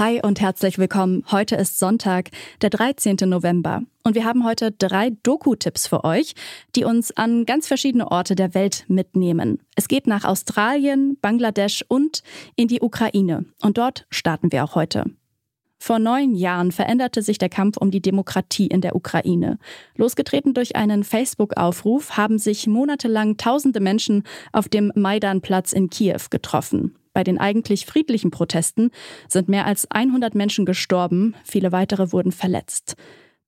Hi und herzlich willkommen. Heute ist Sonntag, der 13. November. Und wir haben heute drei Doku-Tipps für euch, die uns an ganz verschiedene Orte der Welt mitnehmen. Es geht nach Australien, Bangladesch und in die Ukraine. Und dort starten wir auch heute. Vor neun Jahren veränderte sich der Kampf um die Demokratie in der Ukraine. Losgetreten durch einen Facebook-Aufruf haben sich monatelang tausende Menschen auf dem Maidanplatz in Kiew getroffen. Bei den eigentlich friedlichen Protesten sind mehr als 100 Menschen gestorben, viele weitere wurden verletzt.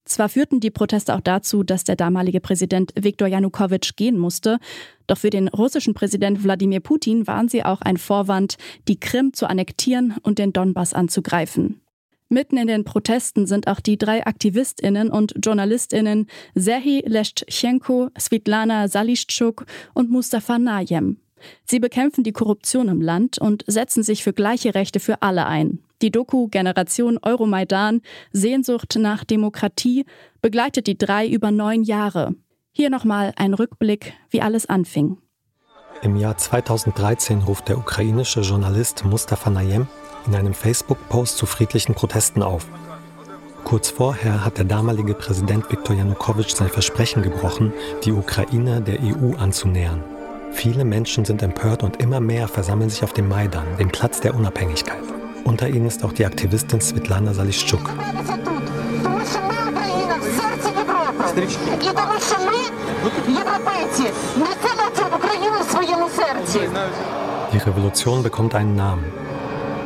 Zwar führten die Proteste auch dazu, dass der damalige Präsident Viktor Janukowitsch gehen musste, doch für den russischen Präsident Wladimir Putin waren sie auch ein Vorwand, die Krim zu annektieren und den Donbass anzugreifen. Mitten in den Protesten sind auch die drei Aktivistinnen und Journalistinnen Serhii Leschenko, Svitlana Salischczuk und Mustafa Najem. Sie bekämpfen die Korruption im Land und setzen sich für gleiche Rechte für alle ein. Die Doku Generation Euromaidan Sehnsucht nach Demokratie begleitet die drei über neun Jahre. Hier nochmal ein Rückblick, wie alles anfing. Im Jahr 2013 ruft der ukrainische Journalist Mustafa Nayem in einem Facebook-Post zu friedlichen Protesten auf. Kurz vorher hat der damalige Präsident Viktor Janukowitsch sein Versprechen gebrochen, die Ukraine der EU anzunähern. Viele Menschen sind empört und immer mehr versammeln sich auf dem Maidan, dem Platz der Unabhängigkeit. Unter ihnen ist auch die Aktivistin Svetlana Salischczuk. Die Revolution bekommt einen Namen.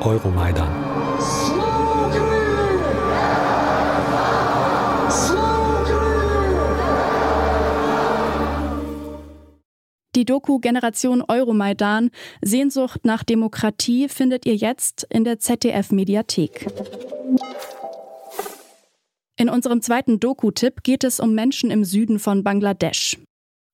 Euromaidan. Doku Generation Euromaidan Sehnsucht nach Demokratie findet ihr jetzt in der ZDF Mediathek. In unserem zweiten Doku-Tipp geht es um Menschen im Süden von Bangladesch.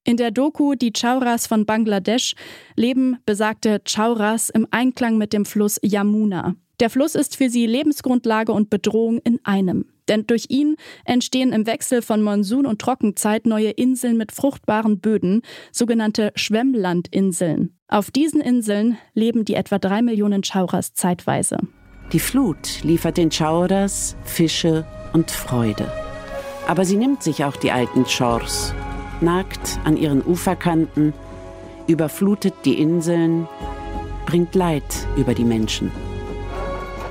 In der Doku Die Chauras von Bangladesch leben besagte Chauras im Einklang mit dem Fluss Yamuna. Der Fluss ist für sie Lebensgrundlage und Bedrohung in einem. Denn durch ihn entstehen im Wechsel von Monsun und Trockenzeit neue Inseln mit fruchtbaren Böden, sogenannte Schwemmlandinseln. Auf diesen Inseln leben die etwa drei Millionen Chauras zeitweise. Die Flut liefert den Chauras Fische und Freude. Aber sie nimmt sich auch die alten Chors, nagt an ihren Uferkanten, überflutet die Inseln, bringt Leid über die Menschen.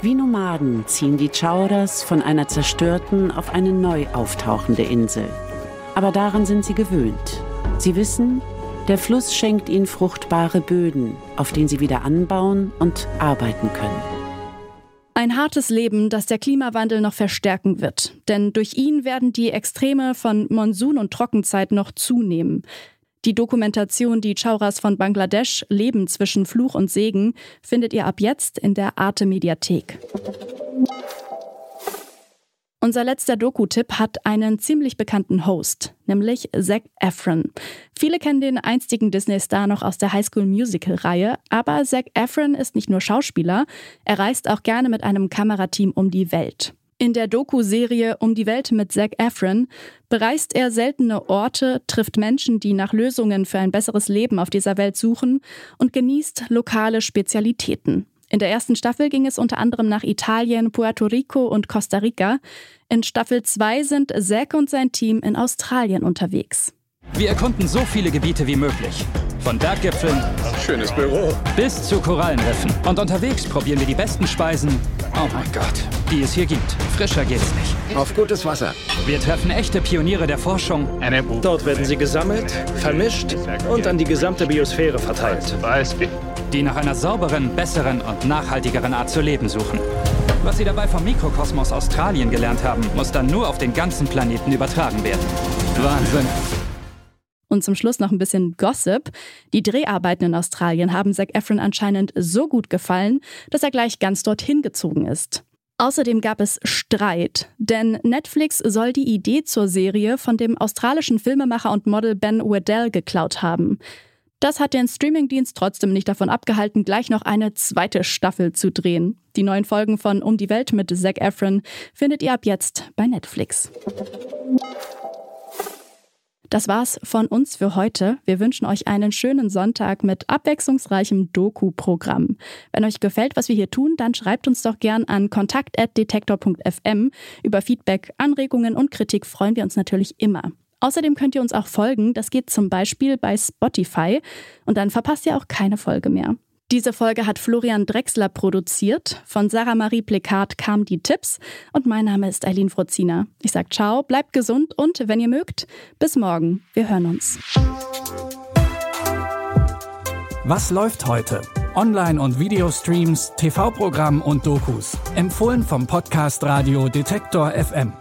Wie Nomaden ziehen die Chauras von einer zerstörten auf eine neu auftauchende Insel. Aber daran sind sie gewöhnt. Sie wissen, der Fluss schenkt ihnen fruchtbare Böden, auf denen sie wieder anbauen und arbeiten können. Ein hartes Leben, das der Klimawandel noch verstärken wird. Denn durch ihn werden die Extreme von Monsun und Trockenzeit noch zunehmen. Die Dokumentation Die Chauras von Bangladesch Leben zwischen Fluch und Segen findet ihr ab jetzt in der Arte Mediathek. Unser letzter Doku-Tipp hat einen ziemlich bekannten Host, nämlich Zac Efron. Viele kennen den einstigen Disney-Star noch aus der High School Musical-Reihe, aber Zac Efron ist nicht nur Schauspieler, er reist auch gerne mit einem Kamerateam um die Welt. In der Doku-Serie Um die Welt mit Zac Efron bereist er seltene Orte, trifft Menschen, die nach Lösungen für ein besseres Leben auf dieser Welt suchen und genießt lokale Spezialitäten. In der ersten Staffel ging es unter anderem nach Italien, Puerto Rico und Costa Rica. In Staffel 2 sind Zack und sein Team in Australien unterwegs. Wir erkunden so viele Gebiete wie möglich. Von Berggipfeln Schönes Büro. bis zu Korallenriffen. Und unterwegs probieren wir die besten Speisen, oh mein Gott, die es hier gibt. Frischer geht's nicht. Auf gutes Wasser. Wir treffen echte Pioniere der Forschung, Dort werden sie gesammelt, vermischt und an die gesamte Biosphäre verteilt. die nach einer sauberen, besseren und nachhaltigeren Art zu leben suchen. Was sie dabei vom Mikrokosmos Australien gelernt haben, muss dann nur auf den ganzen Planeten übertragen werden. Wahnsinn. Und zum Schluss noch ein bisschen Gossip. Die Dreharbeiten in Australien haben Zac Efron anscheinend so gut gefallen, dass er gleich ganz dorthin gezogen ist. Außerdem gab es Streit, denn Netflix soll die Idee zur Serie von dem australischen Filmemacher und Model Ben Waddell geklaut haben. Das hat den Streamingdienst trotzdem nicht davon abgehalten, gleich noch eine zweite Staffel zu drehen. Die neuen Folgen von Um die Welt mit Zac Efron findet ihr ab jetzt bei Netflix. Das war's von uns für heute. Wir wünschen euch einen schönen Sonntag mit abwechslungsreichem Doku-Programm. Wenn euch gefällt, was wir hier tun, dann schreibt uns doch gern an kontakt.detektor.fm. Über Feedback, Anregungen und Kritik freuen wir uns natürlich immer. Außerdem könnt ihr uns auch folgen. Das geht zum Beispiel bei Spotify. Und dann verpasst ihr auch keine Folge mehr. Diese Folge hat Florian Drexler produziert. Von Sarah Marie Plekat kamen die Tipps und mein Name ist Eileen Frozina. Ich sage ciao, bleibt gesund und wenn ihr mögt, bis morgen. Wir hören uns. Was läuft heute? Online- und Videostreams, TV-Programm und Dokus. Empfohlen vom Podcast Radio Detektor FM.